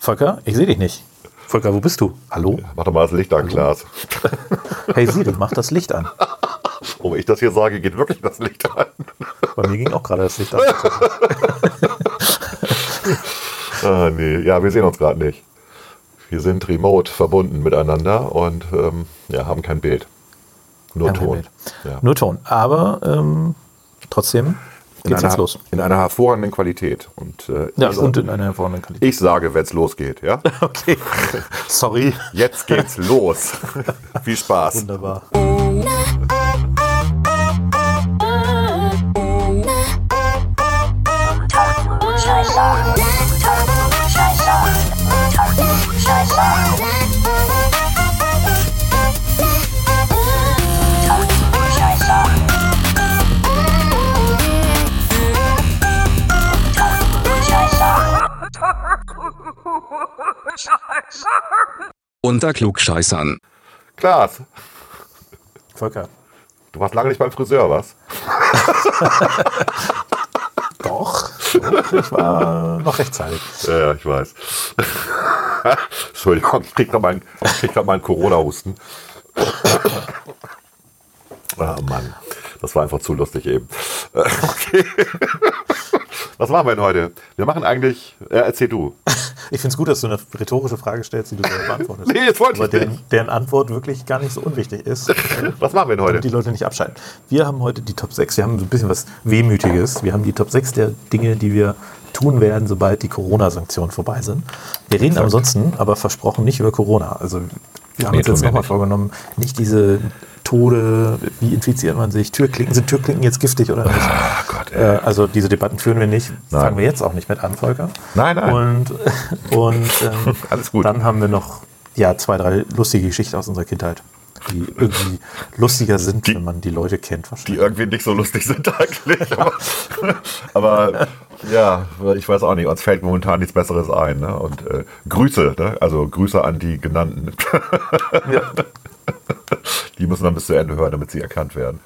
Volker, ich sehe dich nicht. Volker, wo bist du? Hallo? Mach doch mal das Licht an, Klaas. Hey Siri, mach das Licht an. Oh, wenn ich das hier sage, geht wirklich das Licht an. Bei mir ging auch gerade das Licht an. Ah, nee, ja, wir sehen uns gerade nicht. Wir sind remote verbunden miteinander und ähm, ja, haben kein Bild. Nur Kein Ton. Bild. Ja. Nur Ton. Aber ähm, trotzdem In geht's einer, jetzt los. in einer hervorragenden Qualität. Und, äh, Ja, ich, und in einer hervorragenden Qualität. ich sage, wenn es losgeht, ja? Okay. Sorry. Jetzt geht's los. Viel Spaß. Wunderbar. Unter Klugscheißern. Klaas, Volker. du warst lange nicht beim Friseur, was? Doch. Ich war noch rechtzeitig. Ja, ich weiß. Entschuldigung, ich krieg noch mal einen, ich krieg noch mal einen Corona-Husten. Ah, Mann, das war einfach zu lustig eben. Okay. Was machen wir denn heute? Wir machen eigentlich, äh, erzähl du. Ich finde es gut, dass du eine rhetorische Frage stellst, die du selber beantwortest. Nee, das wollte Aber ich deren, nicht. deren Antwort wirklich gar nicht so unwichtig ist. Was machen wir denn damit die heute? Leute nicht abschalten. Wir haben heute die Top 6. Wir haben so ein bisschen was Wehmütiges. Wir haben die Top 6 der Dinge, die wir tun werden, sobald die Corona-Sanktionen vorbei sind. Wir reden ansonsten aber versprochen nicht über Corona. Also wir haben Nee, uns jetzt nochmal vorgenommen, nicht diese Tode, wie infiziert man sich, Türklinken, sind Türklinken jetzt giftig oder nicht? Ah, Gott, ey. Äh, also diese Debatten führen wir nicht, Nein. fangen wir jetzt auch nicht mit an, Volker. Nein, nein. Und, und ähm, Alles gut. dann haben wir noch ja, zwei, drei lustige Geschichten aus unserer Kindheit, die irgendwie lustiger sind, wenn man die Leute kennt Die wahrscheinlich. irgendwie nicht so lustig sind eigentlich. Aber, aber ja, ich weiß auch nicht, uns fällt momentan nichts Besseres ein. Ne? Und äh, Grüße, ne? also Grüße an die genannten. Ja. Die müssen dann bis zu Ende hören, damit sie erkannt werden.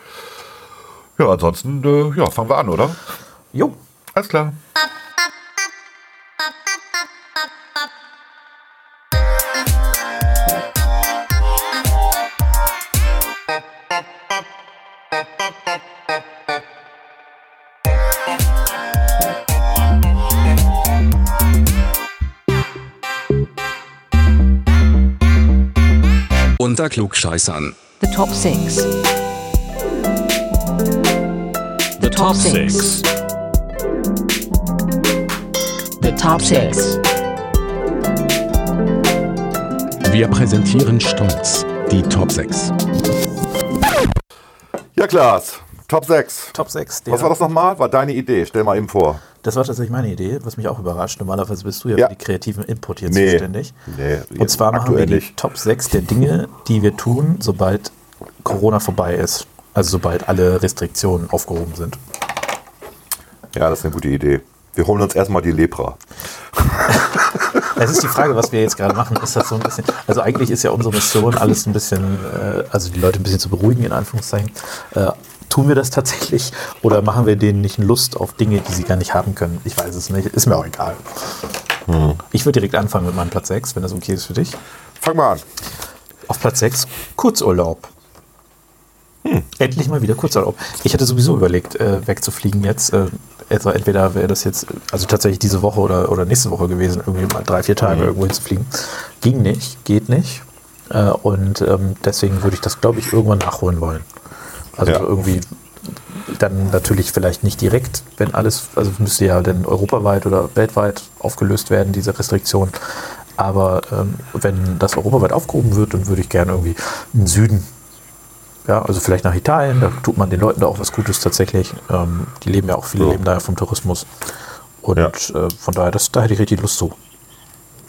Ja, ansonsten, äh, ja, fangen wir an, oder? Jo, Alles klar. Unter Klugscheißern. The top six. The top six. The top six. Wir präsentieren stolz die Top 6. Ja, Klaas, Top 6. Top 6. Was war das nochmal? War deine Idee? Stell mal eben vor. Das war tatsächlich meine Idee, was mich auch überrascht. Normalerweise bist du ja, Ja. für die kreativen Input hier Nee. zuständig. Nee, Und zwar machen wir die nicht. Top 6 der Dinge, die wir tun, sobald Corona vorbei ist. Also sobald alle Restriktionen aufgehoben sind. Ja, das ist eine gute Idee. Wir holen uns erstmal die Lepra. Es ist die Frage, was wir jetzt gerade machen. Ist das so ein bisschen. Also eigentlich ist ja unsere Mission, alles ein bisschen, äh, also die Leute ein bisschen zu beruhigen, in Anführungszeichen. Tun wir das tatsächlich oder machen wir denen nicht Lust auf Dinge, die sie gar nicht haben können? Ich weiß es nicht. Ist mir auch egal. Ich würde direkt anfangen mit meinem Platz 6, wenn das okay ist für dich. Fang mal an. Auf Platz 6, Kurzurlaub. Endlich mal wieder Kurzurlaub. Ich hatte sowieso überlegt, äh, wegzufliegen jetzt. Äh, also entweder wäre das jetzt, also tatsächlich diese Woche oder, oder nächste Woche gewesen, irgendwie mal drei, vier Tage irgendwo hinzufliegen. Ging nicht, geht nicht. Äh, und ähm, deswegen würde ich das, glaube ich, irgendwann nachholen wollen. Also Ja. irgendwie dann natürlich vielleicht nicht direkt, wenn alles, also müsste ja dann europaweit oder weltweit aufgelöst werden, diese Restriktion. Aber ähm, wenn das europaweit aufgehoben wird, dann würde ich gerne irgendwie in den Süden. Ja, also vielleicht nach Italien, da tut man den Leuten da auch was Gutes tatsächlich. Ähm, die leben ja auch, viele So. leben da ja vom Tourismus. Und Ja. äh, von daher, das, da hätte ich richtig Lust zu.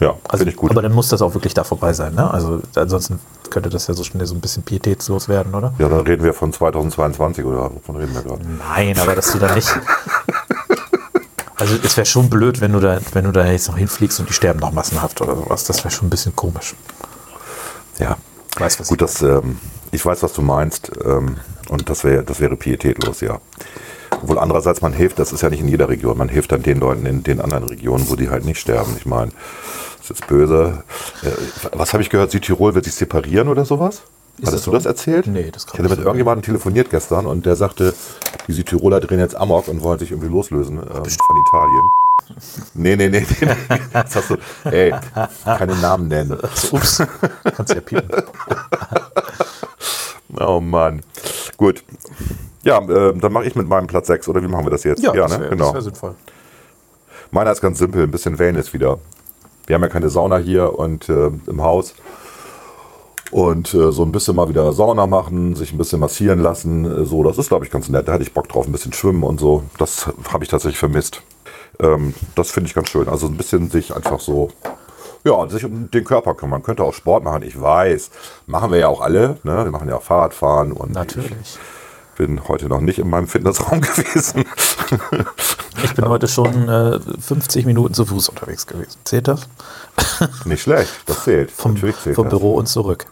Ja, Also, finde ich gut. Aber dann muss das auch wirklich da vorbei sein. Ne? Also ansonsten könnte das ja so schnell so ein bisschen pietätslos werden, oder? ja, dann reden wir von 2022 oder wovon reden wir gerade? Nein, aber dass du da nicht. Also es wäre schon blöd, wenn du da, wenn du da jetzt noch hinfliegst und die sterben noch massenhaft oder sowas. Das wäre schon ein bisschen komisch. Ja. Weiß was Gut, das, ähm, ich weiß, was du meinst. Ähm, und das wäre das wäre pietätlos, ja. Obwohl andererseits, man hilft, das ist ja nicht in jeder Region, man hilft dann den Leuten in den anderen Regionen, wo die halt nicht sterben. Ich meine, ist jetzt böse. Äh, Was habe ich gehört? Südtirol wird sich separieren oder sowas? das Hattest so? du das erzählt? Nee, das kann Ich hatte mit irgendjemandem telefoniert gestern und der sagte, die Südtiroler drehen jetzt Amok und wollen sich irgendwie loslösen ähm, von Italien. Nee, nee, nee, nee. nee. Das hast du, ey, keine Namen nennen. Ups, kannst ja piepen. Oh Mann. Gut. Ja, äh, dann mache ich mit meinem Platz 6, oder wie machen wir das jetzt? das ne? wär- genau. wär sinnvoll. Meiner ist ganz simpel, ein bisschen Wellness wieder. Wir haben ja keine Sauna hier und äh, im Haus. Und äh, so ein bisschen mal wieder Sauna machen, sich ein bisschen massieren lassen. Äh, so, das ist, glaube ich, ganz nett. Da hatte ich Bock drauf, ein bisschen schwimmen und so. Das habe ich tatsächlich vermisst. Ähm, das finde ich ganz schön. Also ein bisschen sich einfach so, ja, sich um den Körper kümmern. Man könnte auch Sport machen, ich weiß. Machen wir ja auch alle. Ne? Wir machen ja auch Fahrradfahren und Natürlich. ich bin heute noch nicht in meinem Fitnessraum gewesen. Ich bin heute schon äh, 50 Minuten zu Fuß unterwegs gewesen. Zählt das? nicht schlecht, das zählt. Vom, Natürlich zählt vom das. Büro und zurück.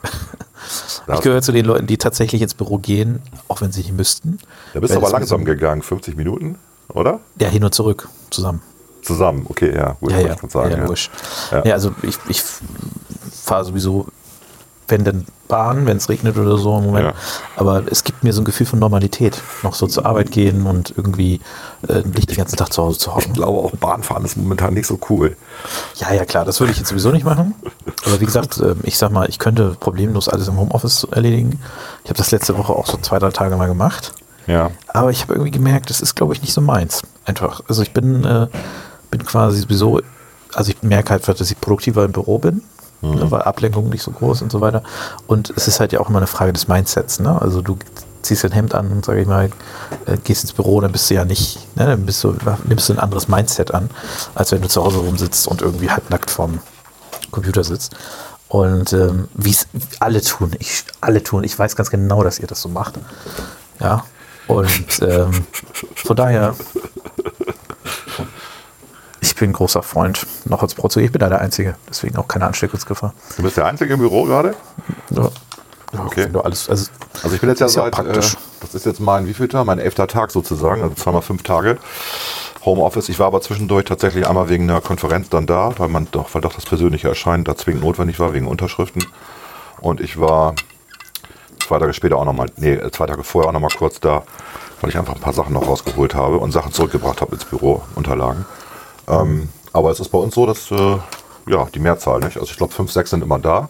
Ich gehöre zu den Leuten, die tatsächlich ins Büro gehen, auch wenn sie nicht müssten. Da bist du aber langsam gegangen, 50 Minuten, oder? Ja, hin und zurück zusammen. Zusammen, okay, ja, gut, Ja, ja, ich sagen. ja. Ja. Ja. also ich, ich fahre sowieso, wenn denn Bahn, wenn es regnet oder so im Moment. Ja. Aber es gibt mir so ein Gefühl von Normalität. Noch so zur Arbeit gehen und irgendwie äh, nicht den ganzen Tag zu Hause zu Ich hocken. glaube, auch Bahnfahren ist momentan nicht so cool. Ja, ja, klar, das würde ich jetzt sowieso nicht machen. Aber wie gesagt, äh, ich sag mal, ich könnte problemlos alles im Homeoffice erledigen. Ich habe das letzte Woche auch so zwei, drei Tage mal gemacht. Ja. Aber ich habe irgendwie gemerkt, das ist, glaube ich, nicht so meins. Einfach. Also ich bin, äh, bin quasi sowieso, also ich merke halt, dass ich produktiver im Büro bin, ne, weil Ablenkung nicht so groß und so weiter. Und es ist halt ja auch immer eine Frage des Mindsets. Ne? Also du ziehst dein Hemd an und sag ich mal, äh, gehst ins Büro, dann bist du ja nicht, ne, dann bist du, nimmst du ein anderes Mindset an, als wenn du zu Hause rumsitzt und irgendwie halbnackt vorm Computer sitzt. Und ähm, wie es alle tun, ich, alle tun, ich weiß ganz genau, dass ihr das so macht. Ja. Und ähm, von daher, ich bin großer Freund noch als Prozo. Ich bin da der Einzige, deswegen auch keine Ansteckungsgefahr. Du bist der Einzige im Büro gerade? Ja. Okay. alles, also, Also ich bin jetzt ja seit, praktisch. äh, das ist jetzt mein wievielter, mein elfter Tag sozusagen, also zweimal fünf Tage Homeoffice. Ich war aber zwischendurch tatsächlich einmal wegen einer Konferenz dann da, weil man doch, weil doch das persönliche Erscheinen da zwingend notwendig war, wegen Unterschriften. Und ich war zwei Tage später auch nochmal, nee, äh, zwei Tage vorher auch nochmal kurz da, weil ich einfach ein paar Sachen noch rausgeholt habe und Sachen zurückgebracht habe ins Büro, Unterlagen. Ähm, aber es ist bei uns so, dass äh, ja, die Mehrzahl, nicht? Also ich glaube, fünf, sechs sind immer da.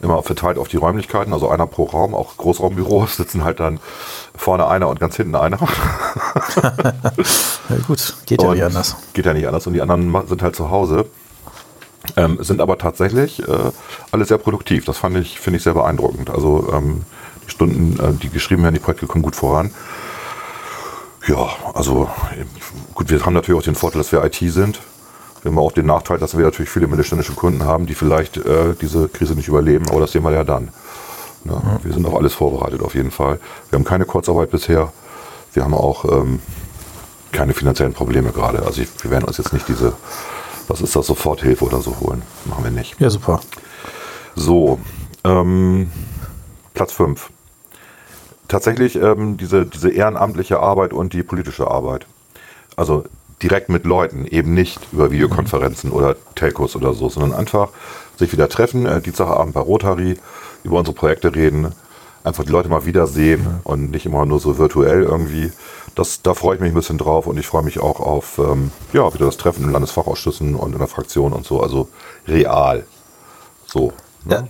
Immer verteilt auf die Räumlichkeiten, also einer pro Raum, auch Großraumbüros sitzen halt dann vorne einer und ganz hinten einer. ja gut, geht ja Und nicht anders. Geht ja nicht anders und die anderen sind halt zu Hause. Ähm, sind aber tatsächlich äh, alle sehr produktiv. Das fand ich, finde ich sehr beeindruckend. Also ähm, die Stunden, äh, die geschrieben werden, die Projekte kommen gut voran. Ja, also gut, wir haben natürlich auch den Vorteil, dass wir IT sind. Wir haben auch den Nachteil, dass wir natürlich viele mittelständische Kunden haben, die vielleicht äh, diese Krise nicht überleben, aber das sehen wir ja dann. Ne? Wir sind auf alles vorbereitet auf jeden Fall. Wir haben keine Kurzarbeit bisher. Wir haben auch ähm, keine finanziellen Probleme gerade. Also ich, wir werden uns jetzt nicht diese, was ist das, Soforthilfe oder so holen. Machen wir nicht. Ja, super. So, ähm, Platz 5. Tatsächlich ähm, diese, diese ehrenamtliche Arbeit und die politische Arbeit. Also direkt mit Leuten, eben nicht über Videokonferenzen oder Telcos oder so, sondern einfach sich wieder treffen, äh, Dienstagabend bei Rotary, über unsere Projekte reden, einfach die Leute mal wiedersehen und nicht immer nur so virtuell irgendwie. Das, da freue ich mich ein bisschen drauf und ich freue mich auch auf ähm, ja, wieder das Treffen in Landesfachausschüssen und in der Fraktion und so, also real. So. ne? Ja.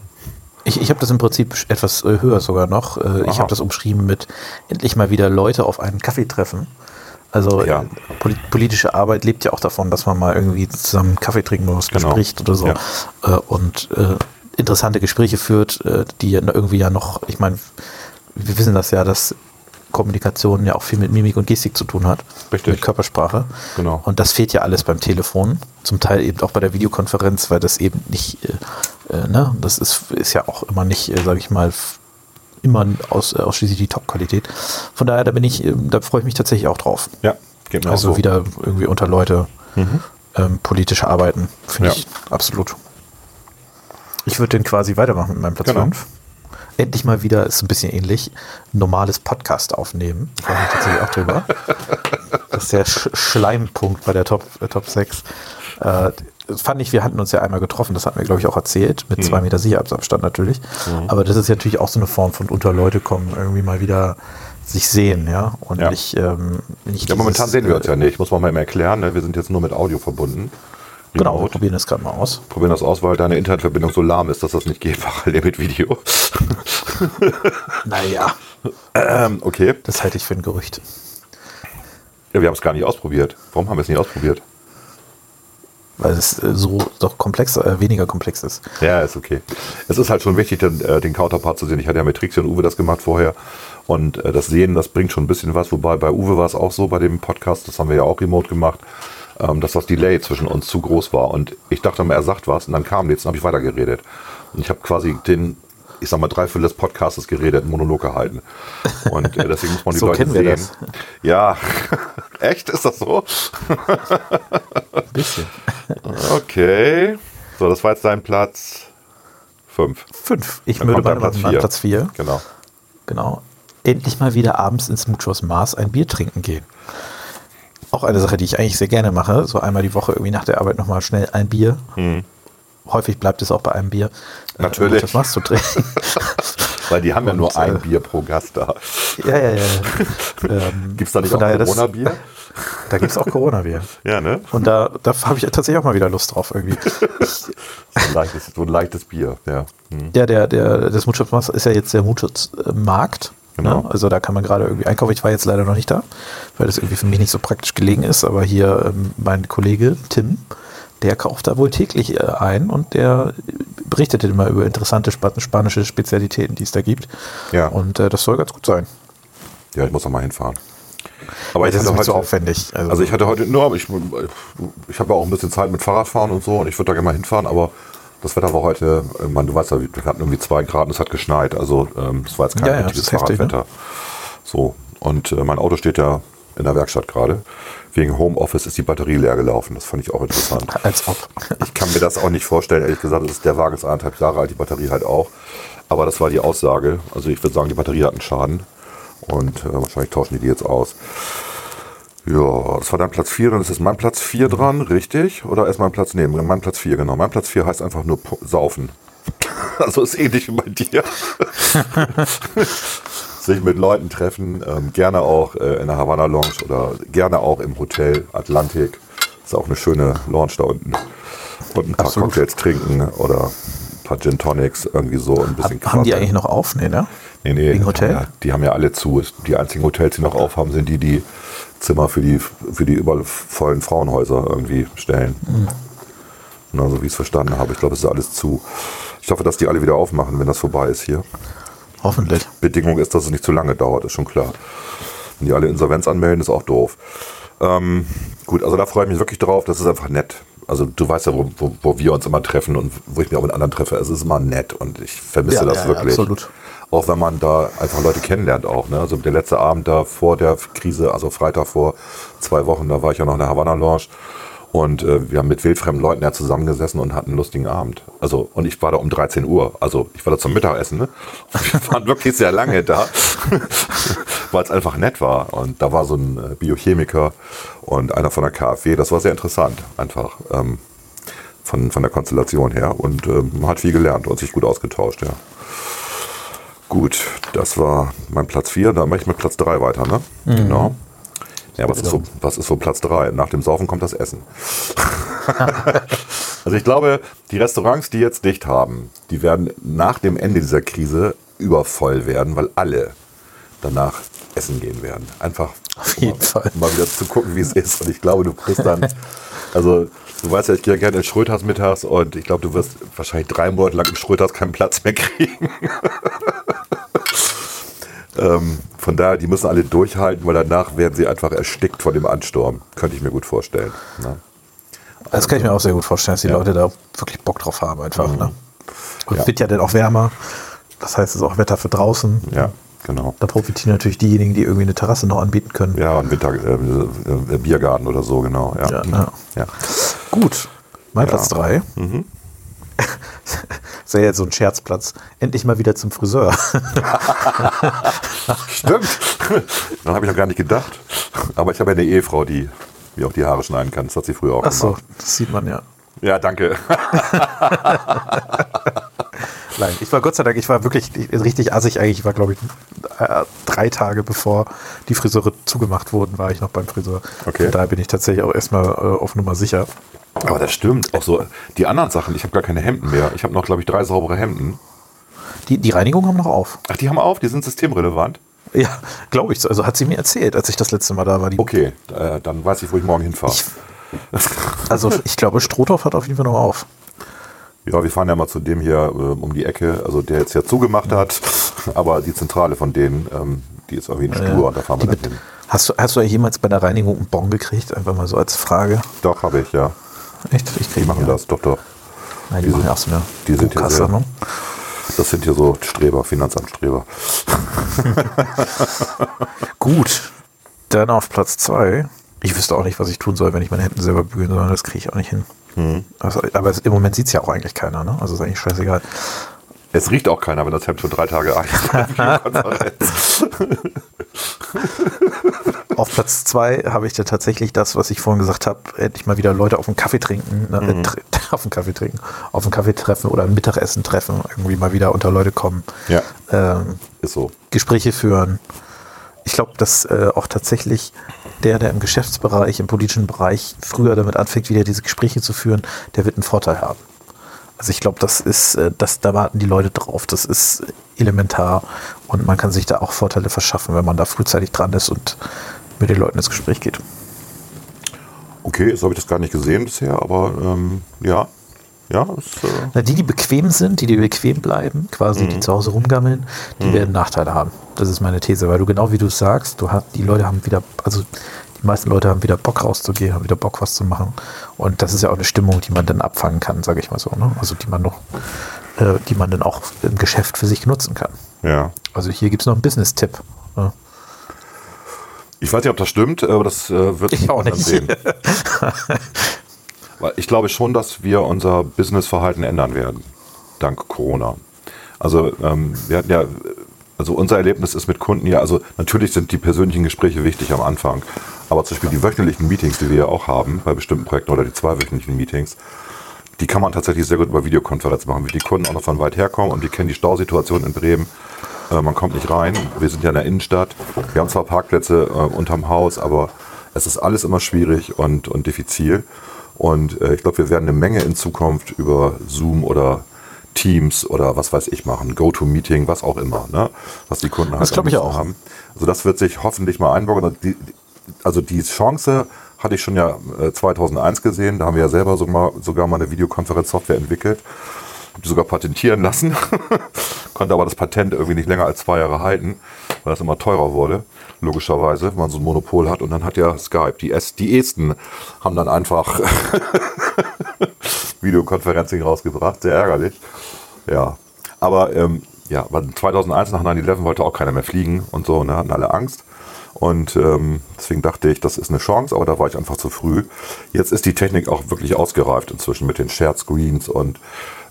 Ich, ich habe das im Prinzip etwas äh, höher sogar noch. Äh, ich Aha. habe das umschrieben mit endlich mal wieder Leute auf einen Kaffee treffen. Also Ja. äh, poli politische Arbeit lebt ja auch davon, dass man mal irgendwie zusammen Kaffee oder was Genau. bespricht oder so. Ja. Und äh, interessante Gespräche führt, die ja irgendwie ja noch, ich meine, wir wissen das ja, dass Kommunikation ja auch viel mit Mimik und Gestik zu tun hat. Richtig. Mit Körpersprache. Genau. Und das fehlt ja alles beim Telefon. Zum Teil eben auch bei der Videokonferenz, weil das eben nicht, äh, äh, ne, das ist, ist ja auch immer nicht, äh, sage ich mal, immer aus, äh, ausschließlich die Top-Qualität. Von daher, da bin ich, äh, da freue ich mich tatsächlich auch drauf. Ja, geht mir Also so. wieder irgendwie unter Leute ähm, politische Arbeiten, finde Ja. ich absolut. Ich würde den quasi weitermachen mit meinem Platz Genau. 5. Endlich mal wieder, ist ein bisschen ähnlich, normales Podcast aufnehmen. Da freue ich mich tatsächlich auch drüber. Das ist der Sch Schleimpunkt bei der Top, äh, Top 6. Äh, das fand ich, wir hatten uns ja einmal getroffen, das hatten wir, glaube ich, auch erzählt, mit zwei Meter Sicherheitsabstand natürlich. Aber das ist ja natürlich auch so eine Form von unter Leute kommen, irgendwie mal wieder sich sehen, ja. Und Ja. nicht, ähm, nicht Ja, momentan sehen wir uns äh, ja nicht. Muss man mal eben erklären. Ne? Wir sind jetzt nur mit Audio verbunden. Genau, wir Remote. probieren das gerade mal aus. Probieren das aus, weil deine Internetverbindung so lahm ist, dass das nicht geht, parallel mit Video. Naja, ähm, okay. das halte ich für ein Gerücht. Ja, wir haben es gar nicht ausprobiert. Warum haben wir es nicht ausprobiert? Weil es äh, so doch komplex, äh, weniger komplex ist. Ja, ist okay. Es ist halt schon wichtig, den, äh, den Counterpart zu sehen. Ich hatte ja mit Trixie und Uwe das gemacht vorher. Und äh, das Sehen, das bringt schon ein bisschen was. Wobei bei Uwe war es auch so, bei dem Podcast, das haben wir ja auch remote gemacht, dass das Delay zwischen uns zu groß war. Und ich dachte mal, er sagt was und dann kam nichts und habe ich weitergeredet. Und ich habe quasi den, ich sag mal, dreiviertel des Podcastes geredet, einen Monolog gehalten. Und äh, deswegen muss man die So Leute sehen. das. Ja, echt? Ist das so? Ein bisschen. Okay. So, das war jetzt dein Platz 5. Fünf. Ich Dann würde bei Platz Platz, vier. Platz vier. Genau. Genau. Endlich mal wieder abends ins Muchos Mars ein Bier trinken gehen. Auch eine Sache, die ich eigentlich sehr gerne mache. So einmal die Woche irgendwie nach der Arbeit nochmal schnell ein Bier. Häufig bleibt es auch bei einem Bier. äh, Natürlich. Muchos Mars zu trinken. Weil die haben ja Und, nur ein äh, Bier pro Gast da. ja, ja, ja. ähm, Gibt es da nicht auch das- Corona-Bier? Da gibt es auch Corona-Bier. Ja, ne? Und da, da habe ich tatsächlich auch mal wieder Lust drauf irgendwie. So ein leichtes, so ein leichtes Bier, ja. Hm. Ja, der, der, das Mars ist ja jetzt der Muchos äh. Genau. Also da kann man gerade irgendwie einkaufen. Ich war jetzt leider noch nicht da, weil das irgendwie für mich nicht so praktisch gelegen ist. Aber hier ähm, mein Kollege Tim, der kauft da wohl täglich äh, ein und der berichtet immer über interessante Spa spanische Spezialitäten, die es da gibt. Ja. Und äh, das soll ganz gut sein. Ja, ich muss noch mal hinfahren. Aber ich das ist zu heute, aufwendig. Also, also ich hatte heute nur, ich, ich habe ja auch ein bisschen Zeit mit Fahrradfahren und so und ich würde da gerne mal hinfahren, aber das Wetter war heute, äh, man, du weißt ja, wir hatten irgendwie zwei Grad und es hat geschneit, also ähm, es war jetzt kein Ja, ja, richtiges das heftig, ne? Fahrradwetter. So, und äh, mein Auto steht ja in der Werkstatt gerade. Wegen Homeoffice ist die Batterie leer gelaufen. Das fand ich auch interessant. als ob. Ich kann mir das auch nicht vorstellen, ehrlich gesagt. Das ist, der Wagen ist anderthalb Jahre alt, die Batterie halt auch. Aber das war die Aussage. Also ich würde sagen, die Batterie hat einen Schaden. Und äh, wahrscheinlich tauschen die die jetzt aus. Ja, das war dann Platz 4, dann ist jetzt mein Platz 4 dran, richtig? Oder ist mein Platz, nee, mein Platz 4, genau. Mein Platz 4 heißt einfach nur Saufen. Also ist ähnlich wie bei dir. Sich mit Leuten treffen, ähm, gerne auch äh, in der Havana Lounge oder gerne auch im Hotel Atlantik. Ist auch eine schöne Lounge da unten. Und ein paar Absolut. Cocktails trinken oder ein paar Gin Tonics, irgendwie so ein bisschen Haben die eigentlich noch auf? Nee, ne? Nee, nee, Wegen Hotel? Ja, die haben ja alle zu. Die einzigen Hotels, die noch aufhaben, sind die, die Zimmer für die, für die übervollen Frauenhäuser irgendwie stellen. Mhm. Na, so wie ich es verstanden habe. Ich glaube, es ist alles zu. Ich hoffe, dass die alle wieder aufmachen, wenn das vorbei ist hier. Hoffentlich. Bedingung ist, dass es nicht zu lange dauert, ist schon klar. Wenn die alle Insolvenz anmelden, ist auch doof. Ähm, gut, also da freue ich mich wirklich drauf. Das ist einfach nett. Also du weißt ja, wo, wo, wo wir uns immer treffen und wo ich mich auch mit anderen treffe. Es ist immer nett und ich vermisse Ja, das ja, ja, wirklich. absolut. Auch wenn man da einfach Leute kennenlernt auch. Ne? Also der letzte Abend da vor der Krise, also Freitag vor zwei Wochen, da war ich ja noch in der Havana Lounge. Und äh, wir haben mit wildfremden Leuten ja zusammengesessen und hatten einen lustigen Abend. Also, und ich war da um 13 Uhr. Also, ich war da zum Mittagessen. Ne? Wir waren wirklich sehr lange da, weil es einfach nett war. Und da war so ein äh, Biochemiker und einer von der KfW. Das war sehr interessant, einfach ähm, von, von der Konstellation her. Und ähm, man hat viel gelernt und sich gut ausgetauscht, ja. Gut, das war mein Platz 4. Da mache ich mit Platz 3 weiter, ne? Genau. Ja, was ist, so, was ist so Platz 3? Nach dem Saufen kommt das Essen. also ich glaube, die Restaurants, die jetzt dicht haben, die werden nach dem Ende dieser Krise übervoll werden, weil alle danach essen gehen werden. Einfach Auf um jeden mal, Fall. um mal wieder zu gucken, wie es ist. Und ich glaube, du kriegst dann, also du weißt ja, ich gehe ja gerne in Schröters mittags und ich glaube, du wirst wahrscheinlich drei Monate lang in Schröters keinen Platz mehr kriegen. ähm, von daher, die müssen alle durchhalten, weil danach werden sie einfach erstickt von dem Ansturm. Könnte ich mir gut vorstellen. Ne? Das kann ich mir auch sehr gut vorstellen, dass die Ja. Leute da wirklich Bock drauf haben einfach. Ne? Und Ja. wird ja dann auch wärmer. Das heißt, es ist auch Wetter für draußen. Ja, genau. Da profitieren natürlich diejenigen, die irgendwie eine Terrasse noch anbieten können. Ja, ein Winter, äh, äh, Biergarten oder so, genau. Ja, Ja, Mhm. ja. ja. Gut, mein. Platz 3. Das wäre jetzt so ein Scherzplatz. Endlich mal wieder zum Friseur. Stimmt. Dann habe ich noch gar nicht gedacht. Aber ich habe ja eine Ehefrau, die wie auch die Haare schneiden kann. Das hat sie früher auch Ach so, gemacht. das sieht man ja. Ja, danke. Nein, ich war Gott sei Dank, ich war wirklich richtig assig eigentlich. Ich war, glaube ich, äh, drei Tage bevor die Friseure zugemacht wurden, war ich noch beim Friseur. Okay. Und da bin ich tatsächlich auch erstmal äh, auf Nummer sicher. Aber das stimmt. Auch so die anderen Sachen. Ich habe gar keine Hemden mehr. Ich habe noch, glaube ich, drei saubere Hemden. Die, die Reinigung haben noch auf. Ach, die haben auf. Die sind systemrelevant. Ja, glaube ich. so. Also hat sie mir erzählt, als ich das letzte Mal da war. Okay, äh, dann weiß ich, wo ich morgen hinfahre. Also ich glaube, Strohtorf hat auf jeden Fall noch auf. Ja, wir fahren ja mal zu dem hier äh, um die Ecke, also der jetzt ja zugemacht hat. Aber die Zentrale von denen, ähm, die ist irgendwie ein Stur und da fahren wir dann hin. hast, du, hast du jemals bei der Reinigung einen Bon gekriegt? Einfach mal so als Frage. Doch, habe ich, ja. Echt? Ich krieg Die machen ja. das, doch, doch. Nein, die, Die machen sind- ja auch so eine die sind ja Kasse, sehr- ne? Das sind hier so Streber, Finanzamtstreber. Gut. Dann auf Platz zwei. Ich wüsste auch nicht, was ich tun soll, wenn ich meine Hemden selber bügeln soll. Das kriege ich auch nicht hin. Mhm. Also, aber es, im Moment sieht es ja auch eigentlich keiner, ne? Also ist eigentlich scheißegal. Es riecht auch keiner, wenn das Hemd für drei Tage Videokonferenz. Auf Platz zwei habe ich dann tatsächlich das, was ich vorhin gesagt habe, endlich mal wieder Leute auf einen Kaffee trinken, ne, Mhm. äh, auf einen Kaffee trinken, auf einen Kaffee treffen oder ein Mittagessen treffen, irgendwie mal wieder unter Leute kommen, Ja. ähm, Ist so. Gespräche führen. Ich glaube, dass äh, auch tatsächlich der, der im Geschäftsbereich, im politischen Bereich früher damit anfängt, wieder diese Gespräche zu führen, der wird einen Vorteil haben. Also ich glaube, das ist, äh, das, da warten die Leute drauf. Das ist elementar und man kann sich da auch Vorteile verschaffen, wenn man da frühzeitig dran ist und mit den Leuten ins Gespräch geht. Okay, so habe ich das gar nicht gesehen bisher, aber ähm, ja. Ja, ist, äh, Na, die, die bequem sind, die, die bequem bleiben, quasi, Mhm. die zu Hause rumgammeln, die werden Nachteile haben. Das ist meine These, weil du genau wie du sagst, du hast, die Leute haben wieder, also die meisten Leute haben wieder Bock rauszugehen, haben wieder Bock was zu machen. Und das ist ja auch eine Stimmung, die man dann abfangen kann, sage ich mal so. Ne? Also die man noch, äh, die man dann auch im Geschäft für sich nutzen kann. ja. Also hier gibt es noch einen Business-Tipp. Ne? Ich weiß nicht, ob das stimmt, aber das äh, wird Ich auch nicht. sehen. Ich glaube schon, dass wir unser Businessverhalten ändern werden, dank Corona. Also ähm, wir hatten ja, also unser Erlebnis ist mit Kunden ja, also natürlich sind die persönlichen Gespräche wichtig am Anfang, aber zum Beispiel die wöchentlichen Meetings, die wir ja auch haben bei bestimmten Projekten oder die zweiwöchentlichen Meetings, die kann man tatsächlich sehr gut über Videokonferenz machen, weil die Kunden auch noch von weit herkommen und die kennen die Stausituation in Bremen. Äh, man kommt nicht rein. Wir sind ja in der Innenstadt. Wir haben zwar Parkplätze äh, unterm Haus, aber es ist alles immer schwierig und, und diffizil. Und äh, ich glaube, wir werden eine Menge in Zukunft über Zoom oder Teams oder was weiß ich machen, Go-To-Meeting, was auch immer, ne? was die Kunden halt Das am ich auch. haben. Also das wird sich hoffentlich mal einbauen. Die, also die Chance hatte ich schon ja äh, 2001 gesehen. Da haben wir ja selber sogar, sogar mal eine Videokonferenzsoftware entwickelt. Hab die sogar patentieren lassen. Konnte aber das Patent irgendwie nicht länger als zwei Jahre halten, weil das immer teurer wurde. Logischerweise, wenn man so ein Monopol hat. Und dann hat ja Skype, die, es, die Esten haben dann einfach Videokonferencing rausgebracht. Sehr ärgerlich. Ja. Aber ähm, ja, weil 2001 nach 9-11 wollte auch keiner mehr fliegen und so, ne, hatten alle Angst. Und ähm, deswegen dachte ich, das ist eine Chance, aber da war ich einfach zu früh. Jetzt ist die Technik auch wirklich ausgereift inzwischen mit den Shared Screens und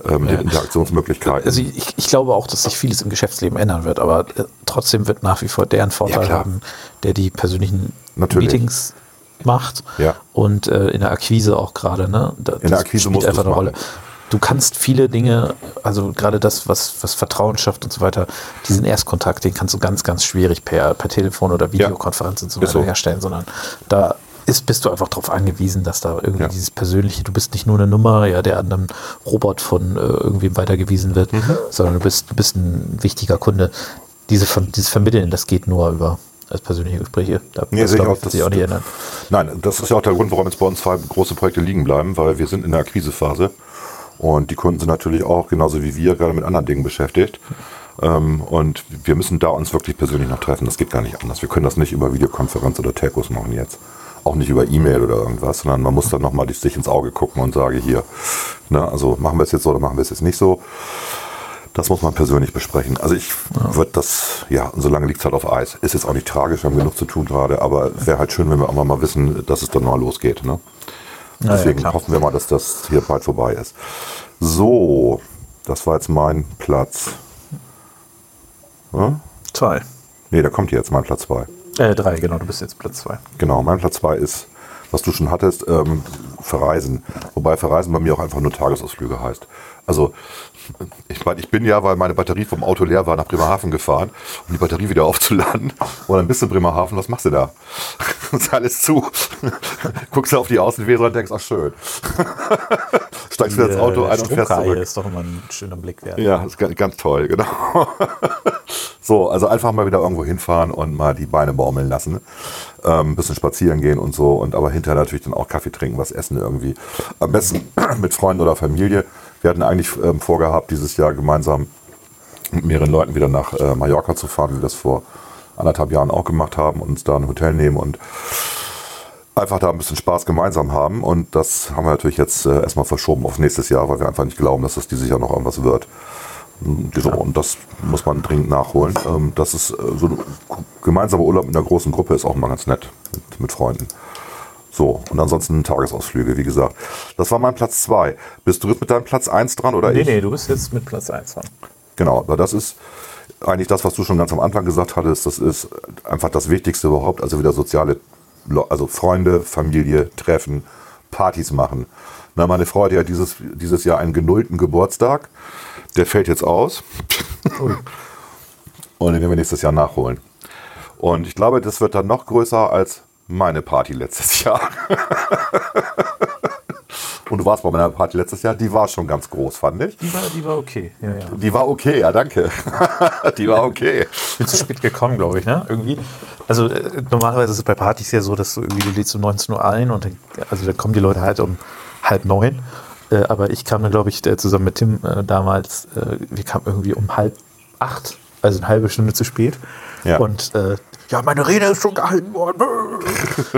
ähm, den Interaktionsmöglichkeiten. Also ich, ich glaube auch, dass sich vieles im Geschäftsleben ändern wird, aber äh, trotzdem wird nach wie vor der einen Vorteil klar. haben, der die persönlichen Natürlich. Meetings macht Ja. und äh, in der Akquise auch gerade. Ne? Da- der das Akquise spielt musst einfach eine Rolle. Du kannst viele Dinge, also gerade das, was, was Vertrauen schafft und so weiter, diesen Erstkontakt, den kannst du ganz, ganz schwierig per, per Telefon oder Videokonferenz und so weiter so. herstellen, sondern da ist, bist du einfach darauf angewiesen, dass da irgendwie Ja. dieses Persönliche, du bist nicht nur eine Nummer, ja, der an einem Robot von äh, irgendwem weitergewiesen wird, Mhm. sondern du bist, du bist ein wichtiger Kunde. Diese, dieses Vermitteln, das geht nur über als persönliche Gespräche. Da, Nee, das sehe ich auch, das- sich auch nicht ändern. Nein, das ist ja auch der Grund, warum jetzt bei uns zwei große Projekte liegen bleiben, weil wir sind in der Akquisephase und die Kunden sind natürlich auch genauso wie wir gerade mit anderen Dingen beschäftigt. Ähm, und wir müssen da uns wirklich persönlich noch treffen. Das geht gar nicht anders. Wir können das nicht über Videokonferenz oder Telcos machen jetzt. Auch nicht über E-Mail oder irgendwas, sondern man muss dann nochmal sich ins Auge gucken und sage hier, ne, also machen wir es jetzt so oder machen wir es jetzt nicht so. Das muss man persönlich besprechen. Also ich würde das, ja, und solange liegt es halt auf Eis. Ist jetzt auch nicht tragisch, wir haben genug zu tun gerade, aber wäre halt schön, wenn wir auch mal wissen, dass es dann mal losgeht. Ne? Ja, ja, Deswegen klar. hoffen wir mal, dass das hier bald vorbei ist. So, das war jetzt mein Platz. Hm? Zwei. Nee, der kommt jetzt, mein Platz 2. Äh, drei, genau, du bist jetzt Platz zwei. Genau, mein Platz 2 ist was du schon hattest, ähm, verreisen. Wobei verreisen bei mir auch einfach nur Tagesausflüge heißt. Also ich meine, ich bin ja, weil meine Batterie vom Auto leer war, nach Bremerhaven gefahren, um die Batterie wieder aufzuladen. Und dann bist du in Bremerhaven, was machst du da? ist alles zu. Guckst du auf die Außenweser und denkst, ach schön. Steigst wieder ins Auto ein und fährst zurück. ist doch immer ein schöner Blick wert. Ja, ist ganz, ganz toll, genau. so, also einfach mal wieder irgendwo hinfahren und mal die Beine baumeln lassen. Ähm, bisschen spazieren gehen und so. Und aber hinterher natürlich dann auch Kaffee trinken, was essen irgendwie. Am besten mit Freunden oder Familie. Wir hatten eigentlich ähm, vorgehabt, dieses Jahr gemeinsam mit mehreren Leuten wieder nach äh, Mallorca zu fahren, wie wir das vor anderthalb Jahren auch gemacht haben und uns da ein Hotel nehmen und einfach da ein bisschen Spaß gemeinsam haben. Und das haben wir natürlich jetzt äh, erstmal verschoben auf nächstes Jahr, weil wir einfach nicht glauben, dass das dieses Jahr noch irgendwas wird. So, und das muss man dringend nachholen. Ähm, das ist äh, so ein gemeinsamer Urlaub mit einer großen Gruppe ist auch mal ganz nett mit, mit Freunden. So, und ansonsten Tagesausflüge, wie gesagt. Das war mein Platz 2. Bist du jetzt mit deinem Platz 1 dran oder Nee, ich? nee, du bist jetzt mit Platz 1 dran. Genau, aber das ist eigentlich das, was du schon ganz am Anfang gesagt hattest. Das ist einfach das Wichtigste überhaupt. Also wieder soziale, Le- also Freunde, Familie treffen, Partys machen. Na, meine Frau hat ja dieses, dieses Jahr einen genullten Geburtstag. Der fällt jetzt aus. Und den werden wir nächstes Jahr nachholen. Und ich glaube, das wird dann noch größer als meine Party letztes Jahr. Und du warst bei meiner Party letztes Jahr, die war schon ganz groß, fand ich. Die war, die war okay. Ja, ja. Die war okay, ja, danke. die war okay. bin zu spät gekommen, glaube ich, ne? Irgendwie. Also äh, normalerweise ist es bei Partys ja so, dass du irgendwie du lädst um 19 Uhr ein und dann, also dann kommen die Leute halt um halb neun. Äh, aber ich kam dann, glaube ich, äh, zusammen mit Tim äh, damals, äh, wir kamen irgendwie um halb acht, also eine halbe Stunde zu spät. Ja. Und äh, ja, meine Rede ist schon gehalten worden.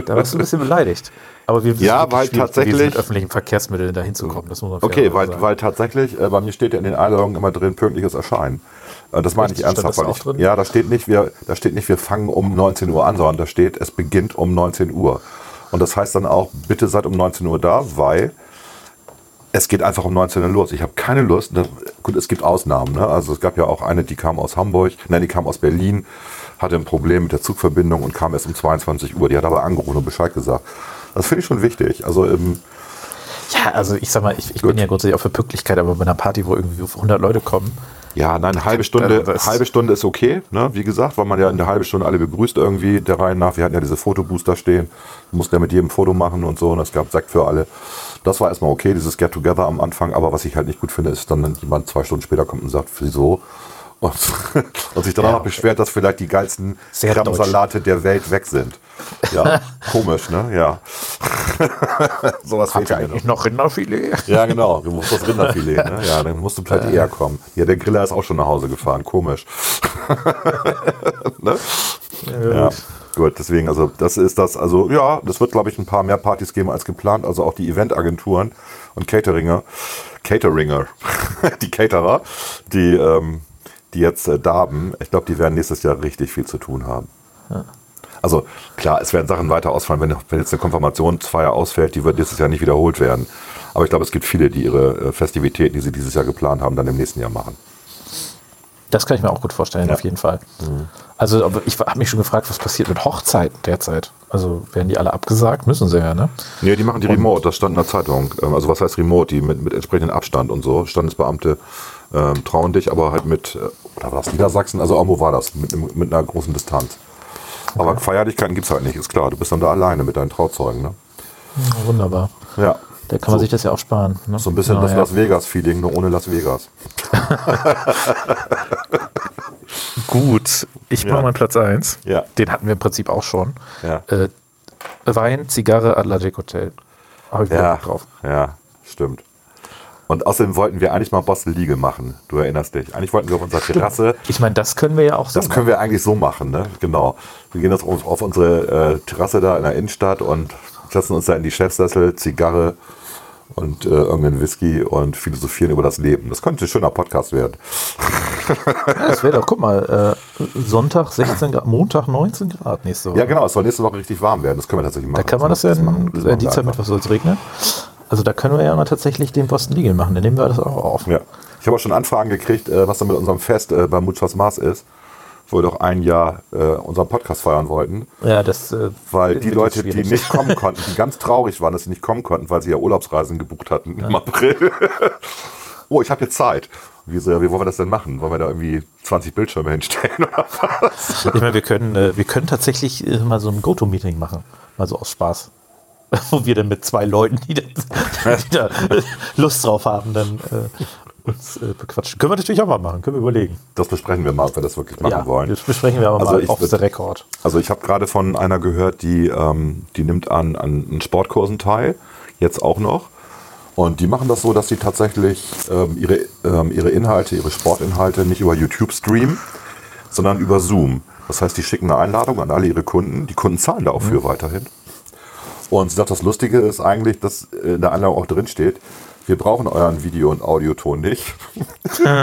da warst du ein bisschen beleidigt. Aber wir Ja, ist wirklich weil tatsächlich- mit öffentlichen Verkehrsmitteln da hinzukommen. Das muss man Okay, weil, sagen. weil tatsächlich, äh, bei mir steht ja in den Einladungen immer drin, pünktliches Erscheinen. Äh, das meine ich ernsthaft. Weil ich, ja, da steht, nicht, wir, da steht nicht, wir fangen um 19 Uhr an, sondern da steht, es beginnt um 19 Uhr. Und das heißt dann auch, bitte seid um 19 Uhr da, weil es geht einfach um 19 Uhr los. Ich habe keine Lust. Gut, es gibt Ausnahmen. Ne? Also es gab ja auch eine, die kam aus Hamburg, nein, die kam aus Berlin, hatte ein Problem mit der Zugverbindung und kam erst um 22 Uhr. Die hat aber angerufen und Bescheid gesagt. Das finde ich schon wichtig. Also ähm, Ja, also ich sag mal, ich, ich bin ja grundsätzlich auch für Pünktlichkeit, aber bei einer Party, wo irgendwie 100 Leute kommen, Ja, nein, eine halbe Stunde, halbe Stunde ist okay, ne? wie gesagt, weil man ja in der halben Stunde alle begrüßt irgendwie der Reihe nach. Wir hatten ja diese Fotobooster stehen, mussten ja mit jedem Foto machen und so und es gab Sekt für alle. Das war erstmal okay, dieses Get-Together am Anfang, aber was ich halt nicht gut finde, ist dann, wenn jemand zwei Stunden später kommt und sagt, wieso? Und, und sich dann auch noch beschwert, dass vielleicht die geilsten Sehr Krabbensalate der Welt weg sind. Ja, komisch, ne? Ja. Sowas fehlt ja eigentlich noch Rinderfilet. ja, genau. Du musst das Rinderfilet, ne? Ja, dann musst du vielleicht eher kommen. Ja, der Griller ist auch schon nach Hause gefahren. Komisch. ne? Ja. Gut, deswegen, also das ist das, also ja, das wird, glaube ich, ein paar mehr Partys geben als geplant. Also auch die Eventagenturen und Cateringer, Cateringer, die Caterer, die, ähm, die jetzt äh, darben, ich glaube, die werden nächstes Jahr richtig viel zu tun haben. Also klar, es werden Sachen weiter ausfallen, wenn, wenn jetzt eine Konfirmationsfeier ausfällt, die wird nächstes Jahr nicht wiederholt werden. Aber ich glaube, es gibt viele, die ihre äh, Festivitäten, die sie dieses Jahr geplant haben, dann im nächsten Jahr machen. Das kann ich mir auch gut vorstellen, auf jeden Fall. Also, aber ich habe mich schon gefragt, was passiert mit Hochzeiten derzeit? Also, werden die alle abgesagt? Müssen sie ja, ne? Nee, die machen die Remote, das stand in der Zeitung. Ähm, Also was heißt Remote? Die mit, mit entsprechendem Abstand und so. Standesbeamte ähm, trauen dich, aber halt mit, äh, oder war das Niedersachsen? Also irgendwo war das, mit, mit einer großen Distanz. Aber Feierlichkeiten gibt es halt nicht, ist klar. Du bist dann da alleine mit deinen Trauzeugen. Ne? Ja, wunderbar. Ja. Da kann man so, sich das ja auch sparen. Ne? so ein bisschen ja, das ja. Las Vegas-Feeling, nur ohne Las Vegas. Gut, ich Ja. mache mal Platz 1. Ja. Den hatten wir im Prinzip auch schon. Ja. Äh, Wein, Zigarre, Atlantic Hotel. Habe ich Ja, drauf. ja, stimmt. Und außerdem wollten wir eigentlich mal Boston Legal machen. Du erinnerst dich. Eigentlich wollten wir auf unserer Terrasse. Ich meine, das können wir ja auch so Das können wir eigentlich so machen, ne? Genau. Wir gehen jetzt auf, unsere äh, Terrasse da in der Innenstadt und setzen uns da in die Chefsessel, Zigarre und äh, irgendeinen Whisky und philosophieren über das Leben. Das könnte ein schöner Podcast werden. Ja, das wäre doch, guck mal, äh, Sonntag 16 Grad, Montag 19 Grad nächste Woche. Ja, genau. Es soll nächste Woche richtig warm werden. Das können wir tatsächlich machen. Da kann man das ja machen- in machen äh, Dienstag, wir Mittwoch soll es regnen. Also da können wir ja mal tatsächlich den Boston Legal machen. Dann nehmen wir das auch auf. Ja. Ich habe auch schon Anfragen gekriegt, äh, was da mit unserem Fest äh, bei Muchas Mars ist. wo wir doch ein Jahr äh, unseren Podcast feiern wollten. Ja, das. Weil die Leute, die schwierig. nicht kommen konnten, die ganz traurig waren, dass sie nicht kommen konnten, weil sie ja Urlaubsreisen gebucht hatten im April. oh, ich habe jetzt Zeit. Wie, so, ja, wie wollen wir das denn machen? Wollen wir da irgendwie 20 Bildschirme hinstellen oder was? Ich meine, wir können, wir können tatsächlich mal so ein GoTo-Meeting machen. Mal so aus Spaß. Wo wir dann mit zwei Leuten, die, dann, die da Lust drauf haben, dann äh, uns äh, bequatschen. Können wir natürlich auch mal machen, können wir überlegen. Das besprechen wir mal, ob wir das wirklich machen ja, wollen. das besprechen wir aber Also mal ich würd- the record. Also ich habe gerade von einer gehört, die, ähm, die nimmt an, an Sportkursen teil, jetzt auch noch. Und die machen das so, dass sie tatsächlich ähm, ihre, ähm, ihre Inhalte, ihre Sportinhalte nicht über YouTube streamen, sondern über Zoom. Das heißt, die schicken eine Einladung an alle ihre Kunden. Die Kunden zahlen da auch für weiterhin. Und sie sagt, das Lustige ist eigentlich, dass in der Einladung auch drin steht, wir brauchen euren Video- und Audioton nicht.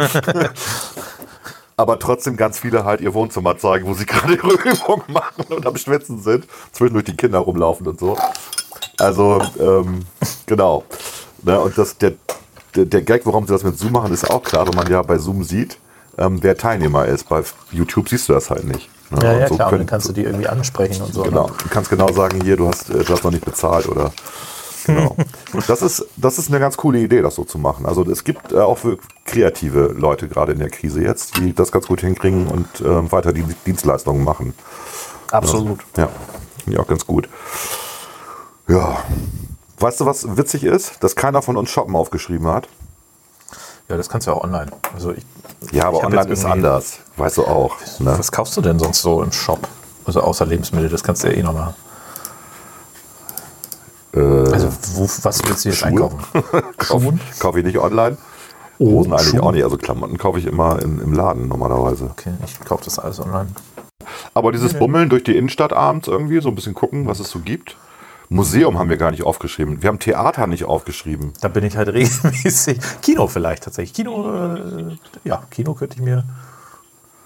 aber trotzdem ganz viele halt ihr Wohnzimmer zeigen, wo sie gerade ihre Übungen machen und am Schwitzen sind, zwischendurch die Kinder rumlaufen und so. Also, ähm, genau. Ne, und das, der, der, der Gag, warum sie das mit Zoom machen, ist auch klar, wenn man ja bei Zoom sieht, ähm, wer Teilnehmer ist. Bei YouTube siehst du das halt nicht. Ne? Ja, Und ja, so klar. Und können- dann kannst du die irgendwie ansprechen und so. Genau. Ne? Du kannst genau sagen, hier, du hast, äh, du hast noch nicht bezahlt oder. Genau. Das ist, das ist eine ganz coole Idee, das so zu machen. Also es gibt äh, auch für kreative Leute gerade in der Krise jetzt, die das ganz gut hinkriegen und ähm, weiter die Dienstleistungen machen. Absolut. Ja, auch ganz gut. Ja. Weißt du, was witzig ist? Dass keiner von uns Shoppen aufgeschrieben hat. Ja, das kannst du ja auch online. Also ich, Ja, aber online ist anders. Weißt du auch. Ne? Was kaufst du denn sonst so im Shop? Also außer Lebensmittel, das kannst du ja eh noch machen. Äh, Also wo, was willst du jetzt Schuhe? einkaufen? Kaufe ich nicht online. Oh, Hosen eigentlich Schuhe? auch nicht. Also Klamotten kaufe ich immer im, im Laden normalerweise. Okay, ich kaufe das alles online. Aber dieses Bummeln durch die Innenstadt abends irgendwie, so ein bisschen gucken, was es so gibt. Museum haben wir gar nicht aufgeschrieben. Wir haben Theater nicht aufgeschrieben. Da bin ich halt regelmäßig. Kino vielleicht tatsächlich. Kino, äh, ja, Kino könnte ich mir.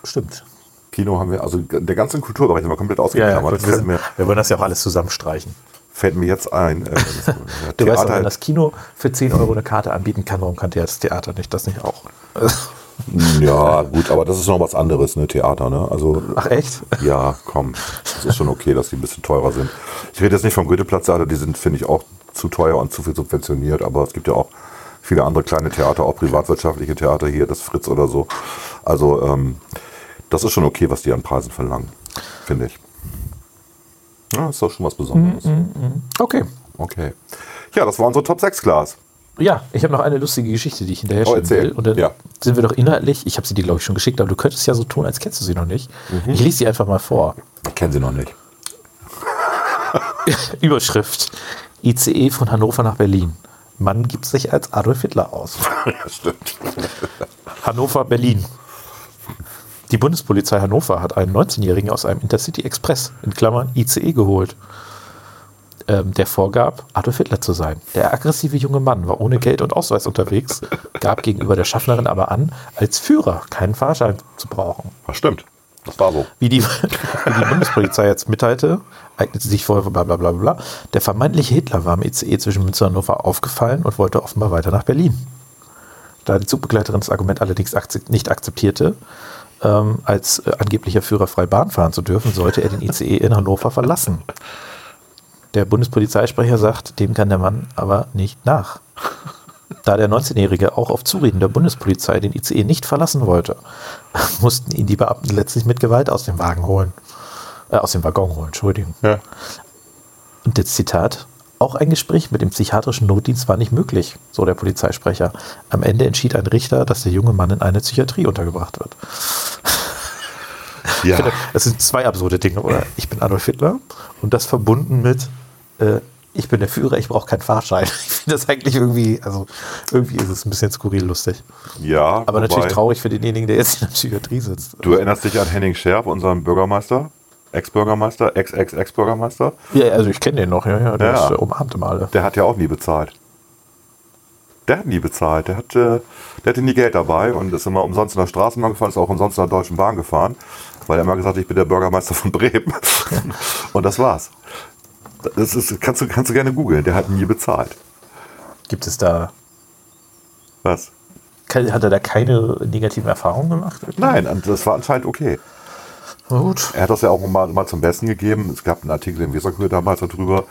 Stimmt. Kino haben wir, also der ganze Kulturbereich haben wir komplett Ja, ja, ausgeklammert. gut, das wir, wir wollen das ja auch alles zusammenstreichen. fällt mir jetzt ein. Äh, ja, Du weißt auch, Theater, wenn das Kino für 10 Euro eine Karte anbieten kann, warum kann der das Theater nicht? Das nicht auch. ja, gut, aber das ist noch was anderes, ne, Theater, ne? Also, Ach echt? ja, komm, das ist schon okay, dass die ein bisschen teurer sind. Ich rede jetzt nicht vom Goethe-Platz-Theater, die sind, finde ich, auch zu teuer und zu viel subventioniert, aber es gibt ja auch viele andere kleine Theater, auch privatwirtschaftliche Theater hier, das Fritz oder so. Also, ähm, das ist schon okay, was die an Preisen verlangen, finde ich. Ja, ist doch schon was Besonderes. Okay. Okay. Ja, das war unsere Top 6 Glas. Ja, ich habe noch eine lustige Geschichte, die ich hinterher Oh, erzähl. will. Und dann Ja. sind wir doch inhaltlich, ich habe sie dir, glaube ich, schon geschickt, aber du könntest ja so tun, als kennst du sie noch nicht. Mhm. Ich lese sie einfach mal vor. Ich kenne sie noch nicht. Überschrift. ICE von Hannover nach Berlin. Mann gibt sich als Adolf Hitler aus. ja, stimmt. Hannover, Berlin. Die Bundespolizei Hannover hat einen 19-Jährigen aus einem Intercity Express, in Klammern ICE, geholt, ähm, der vorgab, Adolf Hitler zu sein. Der aggressive junge Mann war ohne Geld und Ausweis unterwegs, gab gegenüber der Schaffnerin aber an, als Führer keinen Fahrschein zu brauchen. Das stimmt. Das war so. Wie die, wie die Bundespolizei jetzt mitteilte, eignete sich vorher bla bla bla bla. Der vermeintliche Hitler war im ICE zwischen Münster und Hannover aufgefallen und wollte offenbar weiter nach Berlin. Da die Zugbegleiterin das Argument allerdings nicht akzeptierte, ähm, als äh, angeblicher Führer frei Bahn fahren zu dürfen, sollte er den ICE in Hannover verlassen. Der Bundespolizeisprecher sagt, dem kann der Mann aber nicht nach. Da der 19-Jährige auch auf Zureden der Bundespolizei den ICE nicht verlassen wollte, mussten ihn die Beamten letztlich mit Gewalt aus dem Wagen holen. Äh, aus dem Waggon holen, Entschuldigung. Ja. Und das Zitat, auch ein Gespräch mit dem psychiatrischen Notdienst war nicht möglich, so der Polizeisprecher. Am Ende entschied ein Richter, dass der junge Mann in eine Psychiatrie untergebracht wird. Ja. Es sind zwei absurde Dinge, oder? Ich bin Adolf Hitler und das verbunden mit, äh, ich bin der Führer, ich brauche keinen Fahrschein. Ich finde das eigentlich irgendwie, also irgendwie ist es ein bisschen skurril lustig. ja Aber wobei, natürlich traurig für denjenigen, der jetzt in der Psychiatrie sitzt. Du erinnerst dich an Henning Scherf, unseren Bürgermeister? Ex-Bürgermeister? Ex-Ex-Ex-Bürgermeister? Ja, also ich kenne den noch, ja, ja. Der Ja. ist äh, umarmt immer alle. Der hat ja auch nie bezahlt. Der hat nie bezahlt. Der hatte, der hatte nie Geld dabei und ist immer umsonst in der Straßenbahn gefahren, ist auch umsonst in der Deutschen Bahn gefahren, weil er immer gesagt hat, ich bin der Bürgermeister von Bremen. und das war's. Das ist, kannst, du, kannst du gerne googeln. Der hat nie bezahlt. Gibt es da, Was? hat er da keine negativen Erfahrungen gemacht? Nein, das war anscheinend okay. Na gut. Er hat das ja auch mal, mal zum Besten gegeben. Es gab einen Artikel im Weserkühl damals darüber.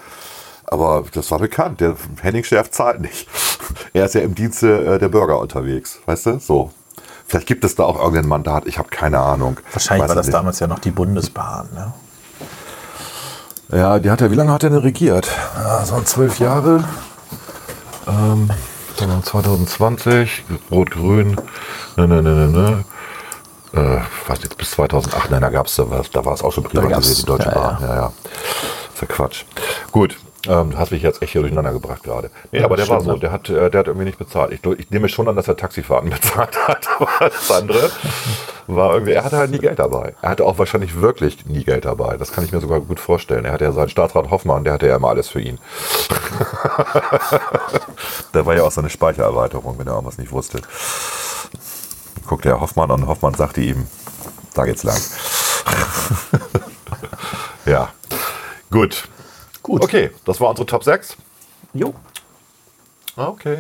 Aber das war bekannt. Der Henning Schärf zahlt nicht. Er ist ja im Dienste äh, der Bürger unterwegs. Weißt du? So. Vielleicht gibt es da auch irgendein Mandat. Ich habe keine Ahnung. Wahrscheinlich war das nicht. damals ja noch die Bundesbahn. Ne? Ja, die hat ja, wie lange hat er denn regiert? Ja, so zwölf Jahre. Ähm, dann haben wir 2020, Rot-Grün, ne, ne, ne, ne, ne. Äh, was jetzt bis 2008, nein, da gab es, da war es auch schon privatisiert, die Deutsche ja, Bahn. Ja, ja. ist ja Quatsch. Gut, ähm, du hast mich jetzt echt hier durcheinander gebracht gerade. Nee, aber der war so, ne? der hat, äh, der hat irgendwie nicht bezahlt. Ich, ich nehme schon an, dass er Taxifahrten bezahlt hat, aber das andere war irgendwie, er hatte halt nie Geld dabei. Er hatte auch wahrscheinlich wirklich nie Geld dabei. Das kann ich mir sogar gut vorstellen. Er hatte ja seinen Staatsrat Hoffmann, der hatte ja immer alles für ihn. da war ja auch seine Speichererweiterung, wenn er irgendwas nicht wusste. Guckte er Hoffmann an und Hoffmann sagte ihm, da geht's lang. ja, gut. Gut. Okay, das war unsere Top 6. Jo. Okay.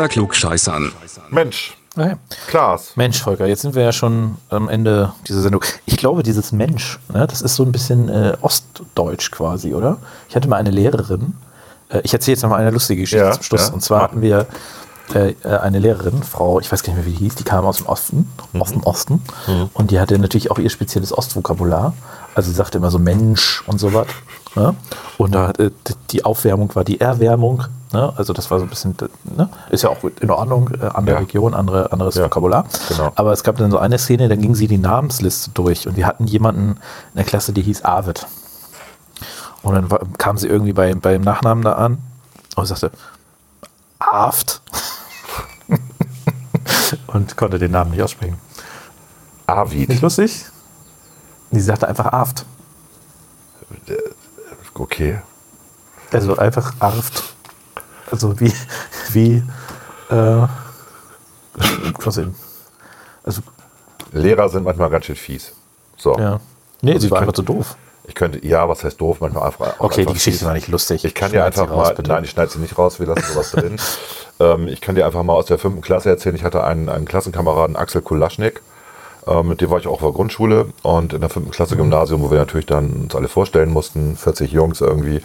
Unter Klugscheißern. Mensch, Okay. Klaas. Mensch, Volker, jetzt sind wir ja schon am Ende dieser Sendung. Ich glaube, dieses Mensch, ne, das ist so ein bisschen äh, Ostdeutsch quasi, oder? Ich hatte mal eine Lehrerin, äh, ich erzähle jetzt noch mal eine lustige Geschichte Ja, zum Schluss. ja. Und zwar hatten wir äh, eine Lehrerin, Frau, ich weiß gar nicht mehr, wie die hieß, die kam aus dem Osten, Mhm. aus dem Osten. Und die hatte natürlich auch ihr spezielles Ostvokabular. Also sie sagte immer so Mensch und sowas. Ne? Und da, äh, die Aufwärmung war die Erwärmung. Ne? Also das war so ein bisschen, ne? ist ja auch in Ordnung, äh, andere Ja. Region, andere, anderes Ja, Vokabular. genau. Aber es gab dann so eine Szene, da ging sie die Namensliste durch und wir hatten jemanden in der Klasse, die hieß Arvid. Und dann war, kam sie irgendwie bei, beim Nachnamen da an und sagte, Aft. und konnte den Namen nicht aussprechen. Nicht Arvid. lustig? Die sagte einfach Aft. Okay. Also einfach Arft. Also wie, wie, äh? Also, Lehrer sind manchmal ganz schön fies. So. ja. Nee, Also sie ich war kann- einfach zu doof. Ich könnte, ja, was heißt doof, manchmal einfach. Okay, einfach die Geschichte fies. war nicht lustig. Ich kann dir einfach raus, mal, bitte. nein, ich schneide sie nicht raus, wir lassen sowas drin. Ähm, ich kann dir einfach mal aus der fünften Klasse erzählen, ich hatte einen, einen Klassenkameraden, Axel Kulaschnik, ähm, mit dem war ich auch auf der Grundschule und in der fünften Klasse Gymnasium, wo wir natürlich dann uns alle vorstellen mussten, 40 Jungs irgendwie.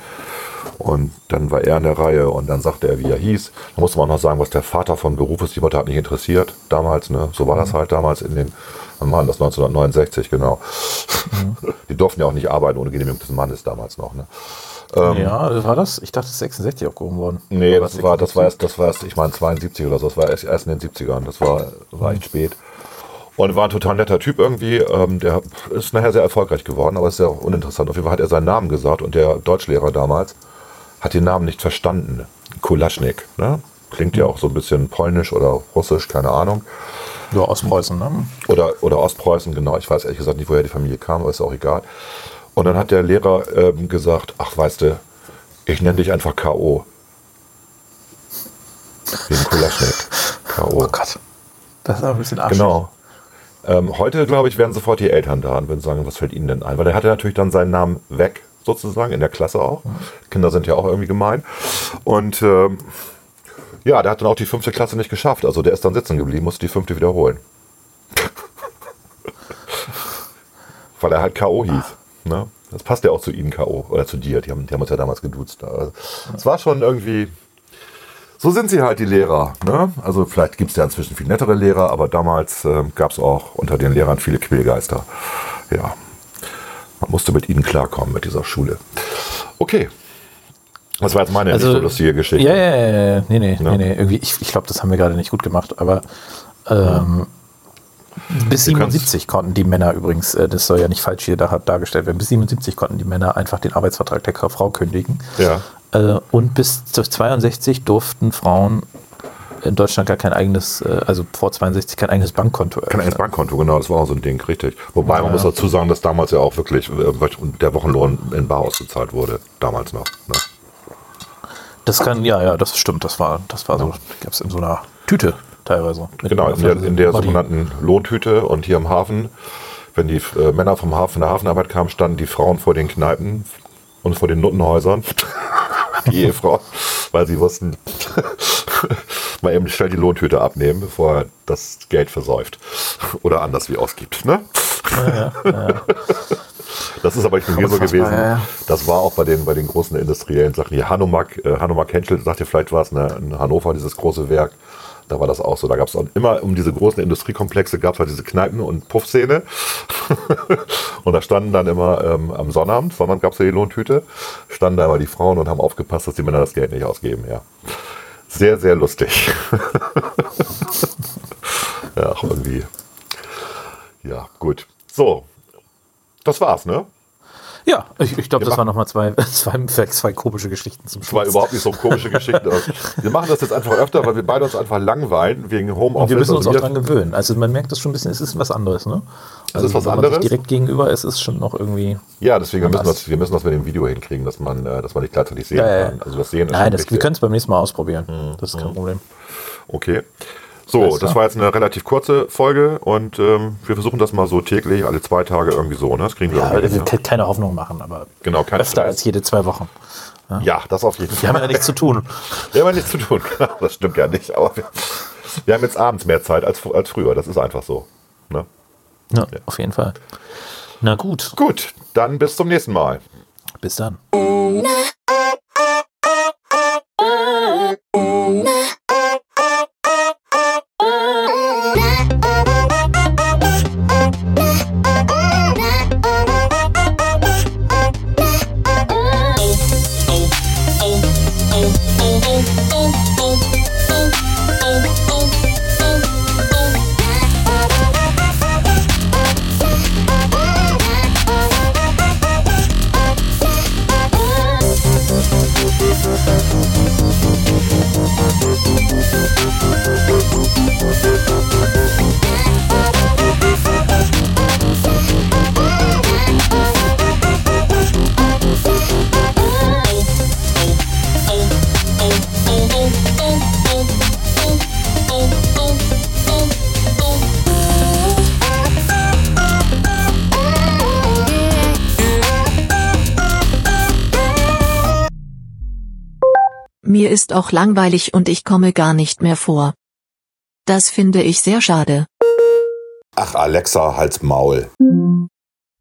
Und dann war er in der Reihe und dann sagte er, wie er hieß. Da musste man auch noch sagen, was der Vater von Beruf ist. Die Mutter hat nicht interessiert damals. Ne? So war das halt damals in den, wann war das 1969, genau. Die durften ja auch nicht arbeiten ohne Genehmigung des Mannes damals noch. Ne? ja, das war das? Ich dachte, es ist 66 aufgehoben worden. Nee, das war, das war erst, das war erst, ich meine 72 oder so, das war erst, erst in den 70ern, das war, war echt spät. Und war ein total netter Typ irgendwie, ähm, der ist nachher sehr erfolgreich geworden, aber ist auch uninteressant. Auf jeden Fall hat er seinen Namen gesagt und der Deutschlehrer damals hat den Namen nicht verstanden. Kulaschnik, ne? Klingt ja auch so ein bisschen polnisch oder russisch, keine Ahnung. Ja, aus Preußen, ne? Oder, oder Ostpreußen, genau. Ich weiß ehrlich gesagt nicht, woher die Familie kam, aber ist auch egal. Und dann hat der Lehrer ähm, gesagt, ach weißt du, ich nenne dich einfach K.O. Wegen Kulaschnik. K.O. Oh Gott. Das ist aber ein bisschen arschig. Genau. Ähm, heute, glaube ich, wären sofort die Eltern da und würden sagen, was fällt ihnen denn ein? Weil der hatte natürlich dann seinen Namen weg, sozusagen, in der Klasse auch. Kinder sind ja auch irgendwie gemein. Und ähm, Ja, der hat dann auch die fünfte Klasse nicht geschafft. Also der ist dann sitzen geblieben, musste die fünfte wiederholen. Weil er halt K.O. hieß. Ne? Das passt ja auch zu ihnen K.O. Oder zu dir. Die haben, die haben uns ja damals geduzt. Also, Es war schon irgendwie. So sind sie halt, die Lehrer. Ne? Also vielleicht gibt es ja inzwischen viel nettere Lehrer, aber damals äh, gab es auch unter den Lehrern viele Quälgeister. Ja. Man musste mit ihnen klarkommen, mit dieser Schule. Okay. Das war jetzt meine nicht so lustige Geschichte. Also, Ja, ja, ja, ja. Nee, nee, Ja. nee, nee. Irgendwie, ich, ich glaube, das haben wir gerade nicht gut gemacht, aber ähm, bis Wir können's- 77 konnten die Männer übrigens, äh, das soll ja nicht falsch hier da, dargestellt werden, bis 77 konnten die Männer einfach den Arbeitsvertrag der Frau kündigen. Ja. Äh, und bis zu 62 durften Frauen in Deutschland gar kein eigenes, äh, also vor 62 kein eigenes Bankkonto Kein eigenes eröffnen. Bankkonto, genau, das war auch so ein Ding, richtig. Wobei man Ja. muss dazu sagen, dass damals ja auch wirklich äh, der Wochenlohn in Bar ausgezahlt wurde, damals noch. Ne? Das kann, ja, ja, das stimmt, das war, das war so, gab es in so einer Tüte teilweise. Genau, in der, in der sogenannten Lohntüte und hier im Hafen, wenn die äh, Männer vom Hafen, der Hafenarbeit kamen, standen die Frauen vor den Kneipen und vor den Nuttenhäusern, die Ehefrau, weil sie wussten, mal eben schnell die Lohntüte abnehmen, bevor er das Geld versäuft oder anders wie ausgibt. Ne? Das ist aber nicht nur hier so gewesen. ja, ja. Das war auch bei den, bei den großen industriellen Sachen. Hier Hanomag, äh, Hanomag Henschel, sagt ihr vielleicht was, ne? in Hannover, dieses große Werk. Da war das auch so. Da gab es auch immer um diese großen Industriekomplexe gab es halt diese Kneipen und Puffszene. und da standen dann immer ähm, am Sonnabend, Sonnabend gab es ja die Lohntüte, standen da immer die Frauen und haben aufgepasst, dass die Männer das Geld nicht ausgeben. Ja. Sehr, sehr lustig. ja, irgendwie. Ja, gut. So. Das war's, ne? Ja, ich, ich glaube, das waren nochmal zwei, zwei, zwei komische Geschichten zum Das war Schluss. überhaupt nicht so komische Geschichte. Wir machen das jetzt einfach öfter, weil wir beide uns einfach langweilen wegen Homeoffice. Und wir müssen uns Also auch dran gewöhnen. Also man merkt das schon ein bisschen, es ist was anderes, ne? Also ist was wenn man sich anderes? direkt gegenüber ist, ist schon noch irgendwie. Ja, deswegen müssen das, wir müssen das mit dem Video hinkriegen, dass man, äh, dass man nicht gleichzeitig sehen Ja, ja, ja. kann. Also das Sehen ist Nein, das, wir können es beim nächsten Mal ausprobieren. Das ist kein Problem. Okay. So, Alles das klar. war jetzt eine relativ kurze Folge und ähm, wir versuchen das mal so täglich, alle zwei Tage irgendwie so. Ne? Das kriegen wir Ja, irgendwie wir hin, können keine Hoffnung machen, aber Genau, öfter Stress. als jede zwei Wochen. ne? Ja, das auf jeden Wir Fall. haben ja nichts zu tun. Wir haben ja nichts zu tun. Das stimmt ja nicht. Aber wir, wir haben jetzt abends mehr Zeit als, als früher. Das ist einfach so. Ne? Ja, auf jeden Fall. Na gut, Gut, dann bis zum nächsten Mal. bis dann. Auch langweilig und ich komme gar nicht mehr vor. Das finde ich sehr schade. Ach, Alexa, halt's Maul.